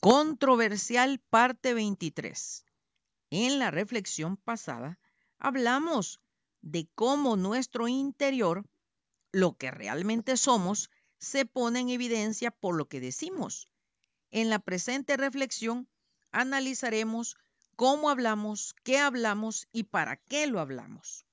Controversial parte 23. En la reflexión pasada hablamos de cómo nuestro interior, lo que realmente somos, se pone en evidencia por lo que decimos. En la presente reflexión analizaremos cómo hablamos, qué hablamos y para qué lo hablamos.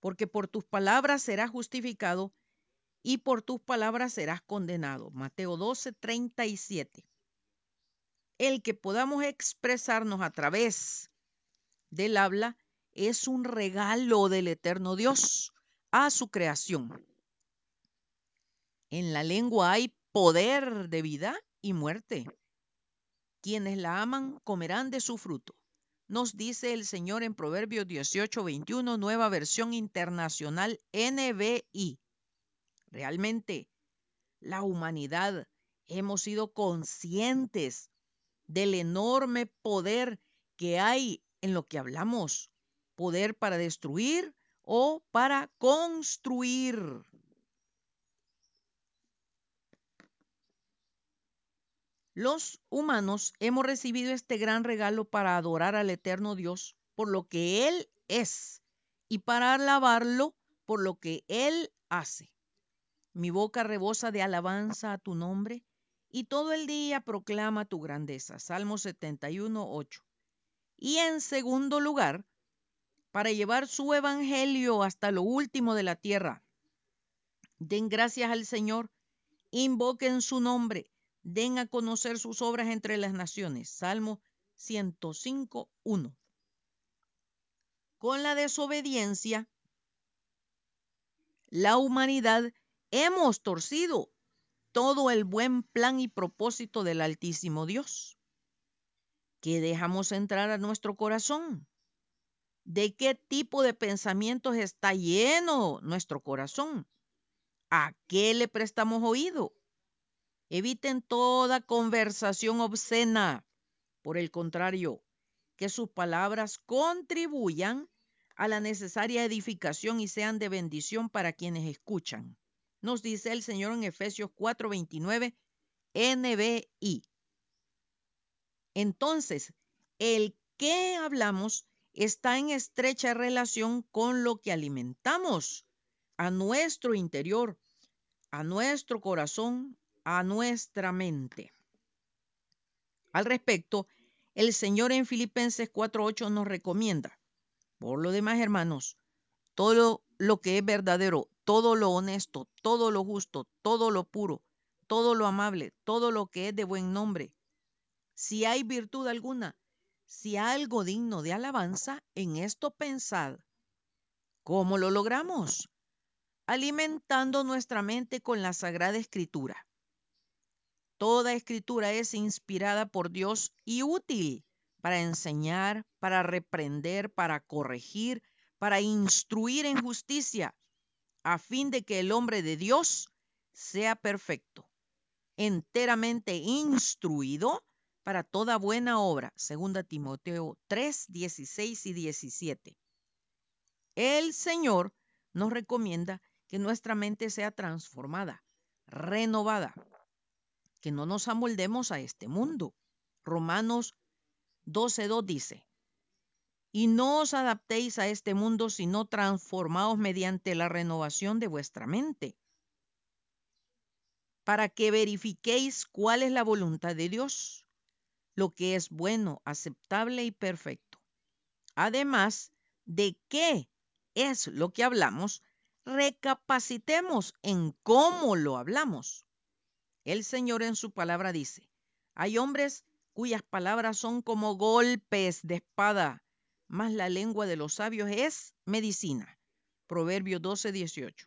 Porque por tus palabras serás justificado y por tus palabras serás condenado. Mateo 12, 37. El que podamos expresarnos a través del habla es un regalo del eterno Dios a su creación. En la lengua hay poder de vida y muerte. Quienes la aman comerán de su fruto. Nos dice el Señor en Proverbios 18, 21, nueva versión internacional NBI. Realmente, la humanidad hemos sido conscientes del enorme poder que hay en lo que hablamos. Poder para destruir o para construir. Los humanos hemos recibido este gran regalo para adorar al eterno Dios por lo que Él es y para alabarlo por lo que Él hace. Mi boca rebosa de alabanza a tu nombre y todo el día proclama tu grandeza. Salmo 71, 8. Y en segundo lugar, para llevar su evangelio hasta lo último de la tierra. Den gracias al Señor, invoquen su nombre, den a conocer sus obras entre las naciones. Salmo 105, 1. Con la desobediencia, la humanidad hemos torcido todo el buen plan y propósito del Altísimo Dios. ¿Qué dejamos entrar a nuestro corazón? ¿De qué tipo de pensamientos está lleno nuestro corazón? ¿A qué le prestamos oído? Eviten toda conversación obscena. Por el contrario, que sus palabras contribuyan a la necesaria edificación y sean de bendición para quienes escuchan. Nos dice el Señor en Efesios 4:29 NBI. Entonces, el que hablamos está en estrecha relación con lo que alimentamos a nuestro interior, a nuestro corazón, a nuestra mente. Al respecto, el Señor en Filipenses 4.8 nos recomienda, por lo demás, hermanos, todo lo que es verdadero, todo lo honesto, todo lo justo, todo lo puro, todo lo amable, todo lo que es de buen nombre. Si hay virtud alguna, si algo digno de alabanza, en esto pensad. ¿Cómo lo logramos? Alimentando nuestra mente con la Sagrada Escritura. Toda escritura es inspirada por Dios y útil para enseñar, para reprender, para corregir, para instruir en justicia, a fin de que el hombre de Dios sea perfecto, enteramente instruido para toda buena obra. Segunda Timoteo 3, 16 y 17. El Señor nos recomienda que nuestra mente sea transformada, renovada, que no nos amoldemos a este mundo. Romanos 12.2 dice, y no os adaptéis a este mundo, sino transformaos mediante la renovación de vuestra mente, para que verifiquéis cuál es la voluntad de Dios, lo que es bueno, aceptable y perfecto. Además de qué es lo que hablamos, recapacitemos en cómo lo hablamos. El Señor en su palabra dice, hay hombres cuyas palabras son como golpes de espada, mas la lengua de los sabios es medicina. Proverbio 12, 18.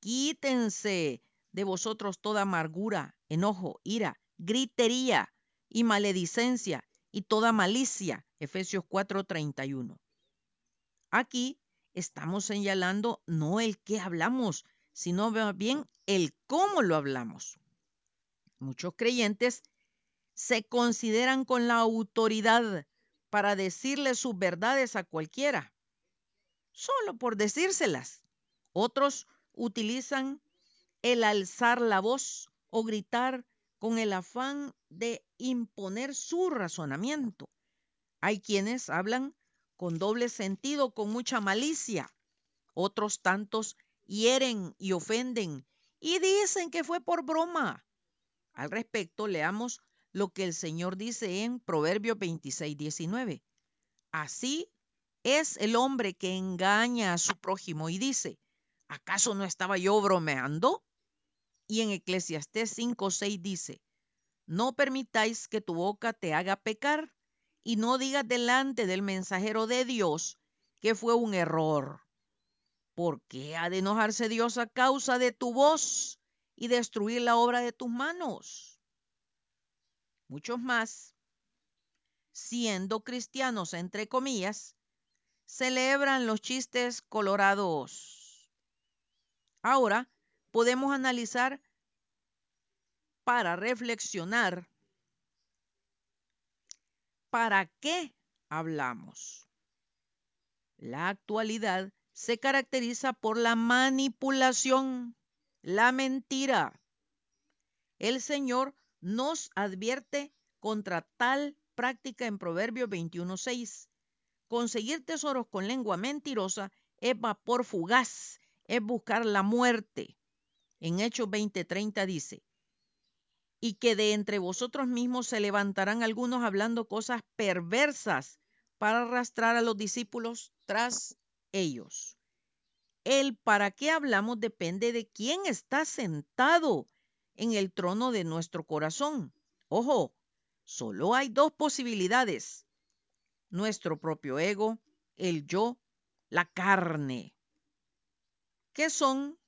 Quítense de vosotros toda amargura, enojo, ira, gritería y maledicencia y toda malicia. Efesios 4, 31. Aquí estamos señalando no el qué hablamos, sino bien el cómo lo hablamos. Muchos creyentes se consideran con la autoridad para decirle sus verdades a cualquiera, solo por decírselas. Otros utilizan el alzar la voz o gritar con el afán de imponer su razonamiento. Hay quienes hablan con doble sentido, con mucha malicia. Otros tantos hieren y ofenden y dicen que fue por broma. Al respecto, leamos lo que el Señor dice en Proverbios 26, 19. Así es el hombre que engaña a su prójimo y dice, ¿acaso no estaba yo bromeando? Y en Eclesiastés 5, 6 dice, no permitáis que tu boca te haga pecar y no digas delante del mensajero de Dios que fue un error. ¿Por qué ha de enojarse Dios a causa de tu voz y destruir la obra de tus manos? Muchos más, siendo cristianos entre comillas, celebran los chistes colorados. Ahora podemos analizar para reflexionar para qué hablamos. La actualidad se caracteriza por la manipulación, la mentira. El Señor nos advierte contra tal práctica en Proverbios 21.6. Conseguir tesoros con lengua mentirosa es vapor fugaz, es buscar la muerte. En Hechos 20:30 dice, y que de entre vosotros mismos se levantarán algunos hablando cosas perversas para arrastrar a los discípulos tras ellos. El para qué hablamos depende de quién está sentado en el trono de nuestro corazón. Ojo, solo hay dos posibilidades. Nuestro propio ego, el yo, la carne. ¿Qué son?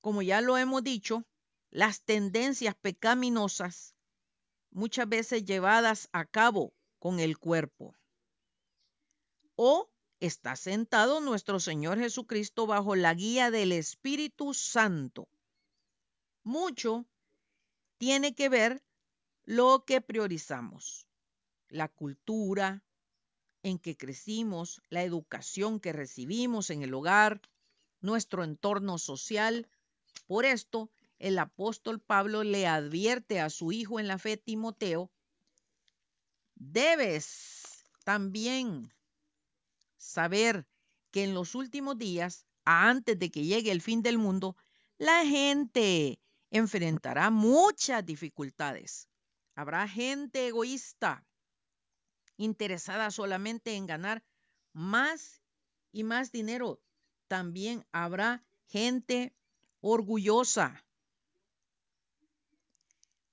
Como ya lo hemos dicho, las tendencias pecaminosas muchas veces llevadas a cabo con el cuerpo. O está sentado nuestro Señor Jesucristo bajo la guía del Espíritu Santo. Mucho tiene que ver lo que priorizamos, la cultura en que crecimos, la educación que recibimos en el hogar, nuestro entorno social. Por esto, el apóstol Pablo le advierte a su hijo en la fe, Timoteo, debes también saber que en los últimos días, antes de que llegue el fin del mundo, la gente enfrentará muchas dificultades. Habrá gente egoísta, interesada solamente en ganar más y más dinero. También habrá gente orgullosa,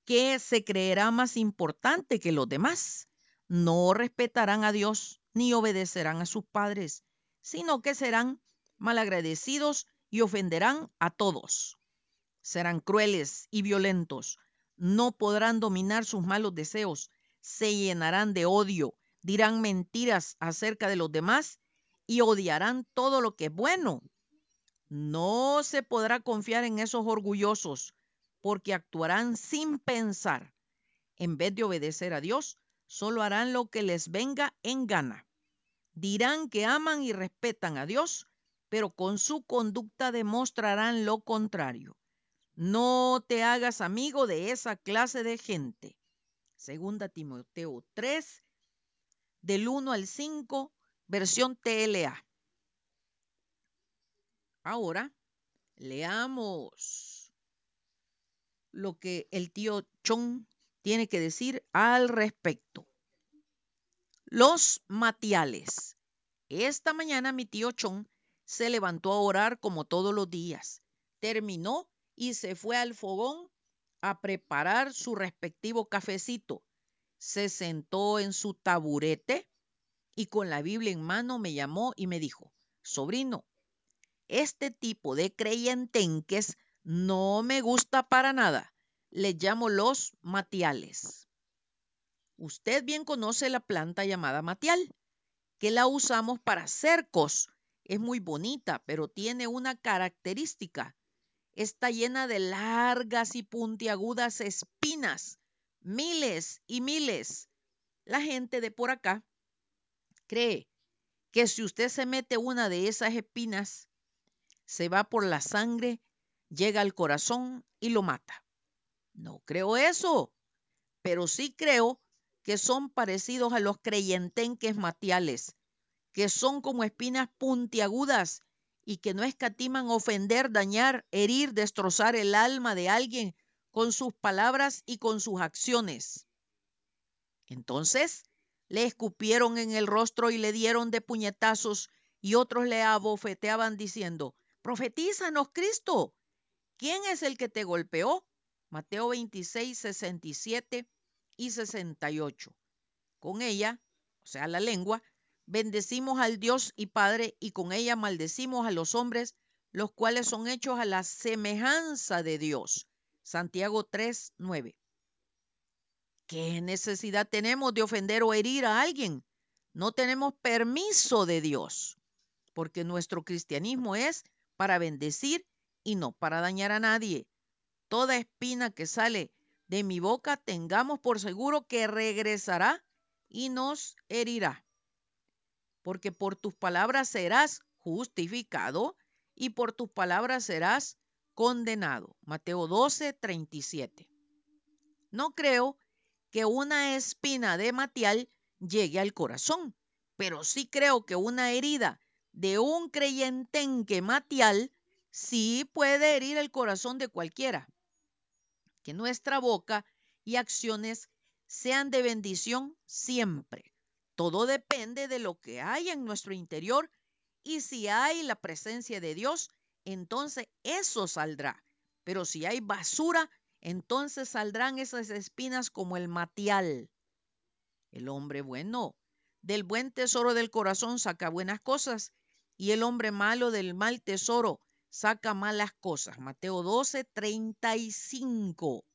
que se creerá más importante que los demás. No respetarán a Dios ni obedecerán a sus padres, sino que serán malagradecidos y ofenderán a todos. Serán crueles y violentos, no podrán dominar sus malos deseos, se llenarán de odio, dirán mentiras acerca de los demás y odiarán todo lo que es bueno. No se podrá confiar en esos orgullosos, porque actuarán sin pensar. En vez de obedecer a Dios, solo harán lo que les venga en gana. Dirán que aman y respetan a Dios, pero con su conducta demostrarán lo contrario. No te hagas amigo de esa clase de gente. Segunda Timoteo 3, del 1 al 5, versión TLA. Ahora, leamos lo que el tío Chon tiene que decir al respecto. Los matiales. Esta mañana mi tío Chon se levantó a orar como todos los días. Terminó y se fue al fogón a preparar su respectivo cafecito. Se sentó en su taburete y con la Biblia en mano me llamó y me dijo, sobrino, este tipo de creyentenques no me gusta para nada. Le llamo los matiales. Usted bien conoce la planta llamada matial, que la usamos para cercos. Es muy bonita, pero tiene una característica. Está llena de largas y puntiagudas espinas, miles y miles. La gente de por acá cree que si usted se mete una de esas espinas, se va por la sangre llega al corazón y lo mata. No creo eso, pero sí creo que son parecidos a los creyentenques matiales, que son como espinas puntiagudas y que no escatiman ofender, dañar, herir, destrozar el alma de alguien con sus palabras y con sus acciones. Entonces le escupieron en el rostro y le dieron de puñetazos y otros le abofeteaban diciendo, profetízanos Cristo, ¿quién es el que te golpeó? Mateo 26, 67 y 68. Con ella, o sea, la lengua, bendecimos al Dios y Padre y con ella maldecimos a los hombres, los cuales son hechos a la semejanza de Dios. Santiago 3, 9. ¿Qué necesidad tenemos de ofender o herir a alguien? No tenemos permiso de Dios, porque nuestro cristianismo es para bendecir y no para dañar a nadie. Toda espina que sale de mi boca tengamos por seguro que regresará y nos herirá. Porque por tus palabras serás justificado y por tus palabras serás condenado. Mateo 12, 37. No creo que una espina de matial llegue al corazón, pero sí creo que una herida de un creyentenque matial sí puede herir el corazón de cualquiera. Que nuestra boca y acciones sean de bendición siempre. Todo depende de lo que hay en nuestro interior y si hay la presencia de Dios, entonces eso saldrá. Pero si hay basura, entonces saldrán esas espinas como el matial. El hombre bueno del buen tesoro del corazón saca buenas cosas y el hombre malo del mal tesoro saca malas cosas. Mateo 12, 35.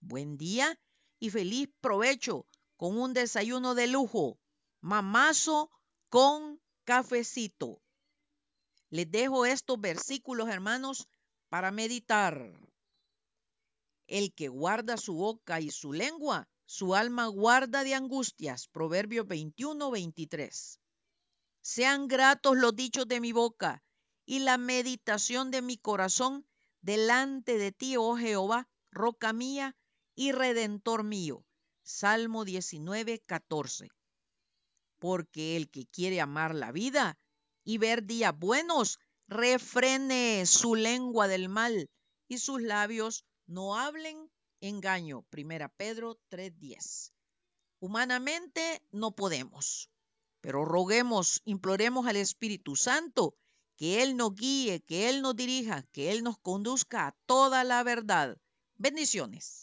Buen día y feliz provecho con un desayuno de lujo. Mamazo con cafecito. Les dejo estos versículos, hermanos, para meditar. El que guarda su boca y su lengua, su alma guarda de angustias. Proverbios 21, 23. Sean gratos los dichos de mi boca y la meditación de mi corazón delante de ti, oh Jehová, roca mía y redentor mío. Salmo 19, 14. Porque el que quiere amar la vida y ver días buenos, refrene su lengua del mal y sus labios no hablen engaño. Primera Pedro 3:10. Humanamente no podemos, pero roguemos, imploremos al Espíritu Santo que Él nos guíe, que Él nos dirija, que Él nos conduzca a toda la verdad. Bendiciones.